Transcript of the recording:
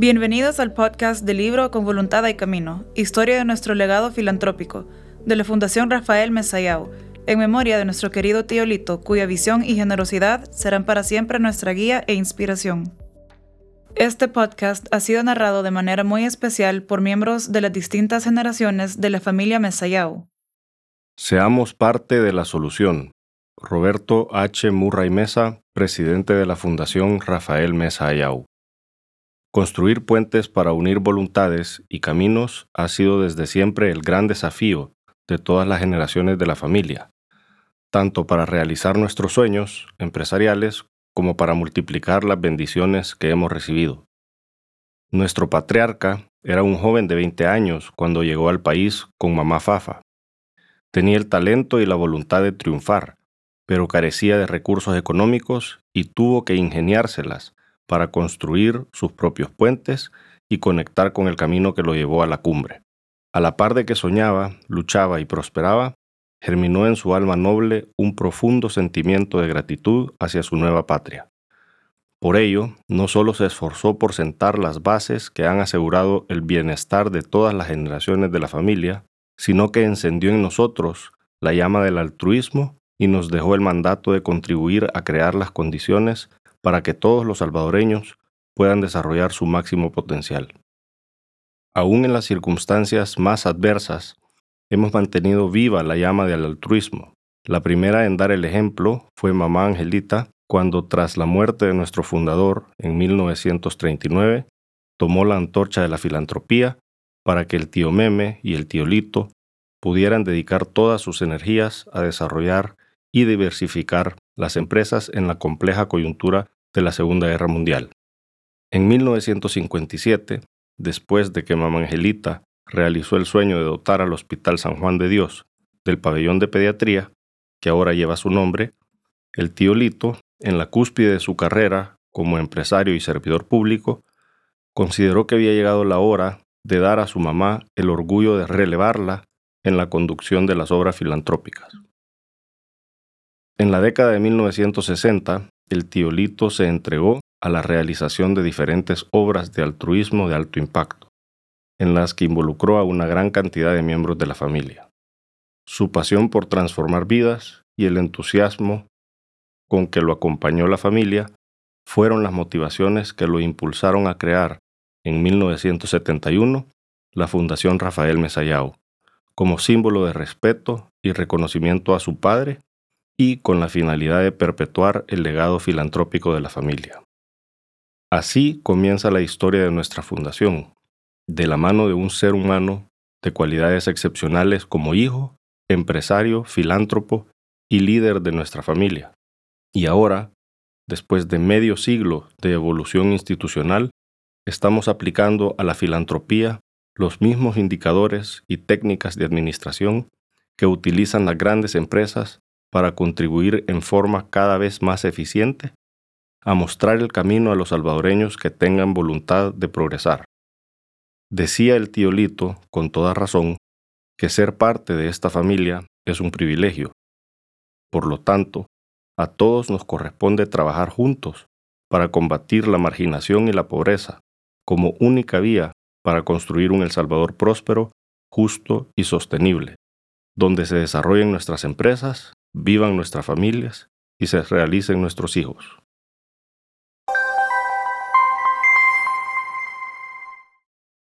Bienvenidos al podcast de Libro con Voluntad y Camino, historia de nuestro legado filantrópico, de la Fundación Rafael Mesayao, en memoria de nuestro querido tío Lito, cuya visión y generosidad serán para siempre nuestra guía e inspiración. Este podcast ha sido narrado de manera muy especial por miembros de las distintas generaciones de la familia Mesayao. Seamos parte de la solución. Roberto H. Murray Mesa, presidente de la Fundación Rafael Mesayao. Construir puentes para unir voluntades y caminos ha sido desde siempre el gran desafío de todas las generaciones de la familia, tanto para realizar nuestros sueños empresariales como para multiplicar las bendiciones que hemos recibido. Nuestro patriarca era un joven de 20 años cuando llegó al país con mamá Fafa. Tenía el talento y la voluntad de triunfar, pero carecía de recursos económicos y tuvo que ingeniárselas para construir sus propios puentes y conectar con el camino que lo llevó a la cumbre. A la par de que soñaba, luchaba y prosperaba, germinó en su alma noble un profundo sentimiento de gratitud hacia su nueva patria. Por ello, no solo se esforzó por sentar las bases que han asegurado el bienestar de todas las generaciones de la familia, sino que encendió en nosotros la llama del altruismo y nos dejó el mandato de contribuir a crear las condiciones para que todos los salvadoreños puedan desarrollar su máximo potencial. Aún en las circunstancias más adversas, hemos mantenido viva la llama del altruismo. La primera en dar el ejemplo fue mamá Angelita, cuando tras la muerte de nuestro fundador en 1939, tomó la antorcha de la filantropía para que el tío Meme y el tío Lito pudieran dedicar todas sus energías a desarrollar y diversificar las empresas en la compleja coyuntura de la Segunda Guerra Mundial. En 1957, después de que Mamá Angelita realizó el sueño de dotar al Hospital San Juan de Dios del pabellón de pediatría, que ahora lleva su nombre, el tío Lito, en la cúspide de su carrera como empresario y servidor público, consideró que había llegado la hora de dar a su mamá el orgullo de relevarla en la conducción de las obras filantrópicas. En la década de 1960, el tío Lito se entregó a la realización de diferentes obras de altruismo de alto impacto, en las que involucró a una gran cantidad de miembros de la familia. Su pasión por transformar vidas y el entusiasmo con que lo acompañó la familia fueron las motivaciones que lo impulsaron a crear en 1971 la Fundación Rafael Mesayao, como símbolo de respeto y reconocimiento a su padre y con la finalidad de perpetuar el legado filantrópico de la familia. Así comienza la historia de nuestra fundación, de la mano de un ser humano de cualidades excepcionales como hijo, empresario, filántropo y líder de nuestra familia. Y ahora, después de medio siglo de evolución institucional, estamos aplicando a la filantropía los mismos indicadores y técnicas de administración que utilizan las grandes empresas para contribuir en forma cada vez más eficiente a mostrar el camino a los salvadoreños que tengan voluntad de progresar. Decía el tío Lito, con toda razón, que ser parte de esta familia es un privilegio. Por lo tanto, a todos nos corresponde trabajar juntos para combatir la marginación y la pobreza como única vía para construir un El Salvador próspero, justo y sostenible, donde se desarrollen nuestras empresas vivan nuestras familias y se realicen nuestros hijos.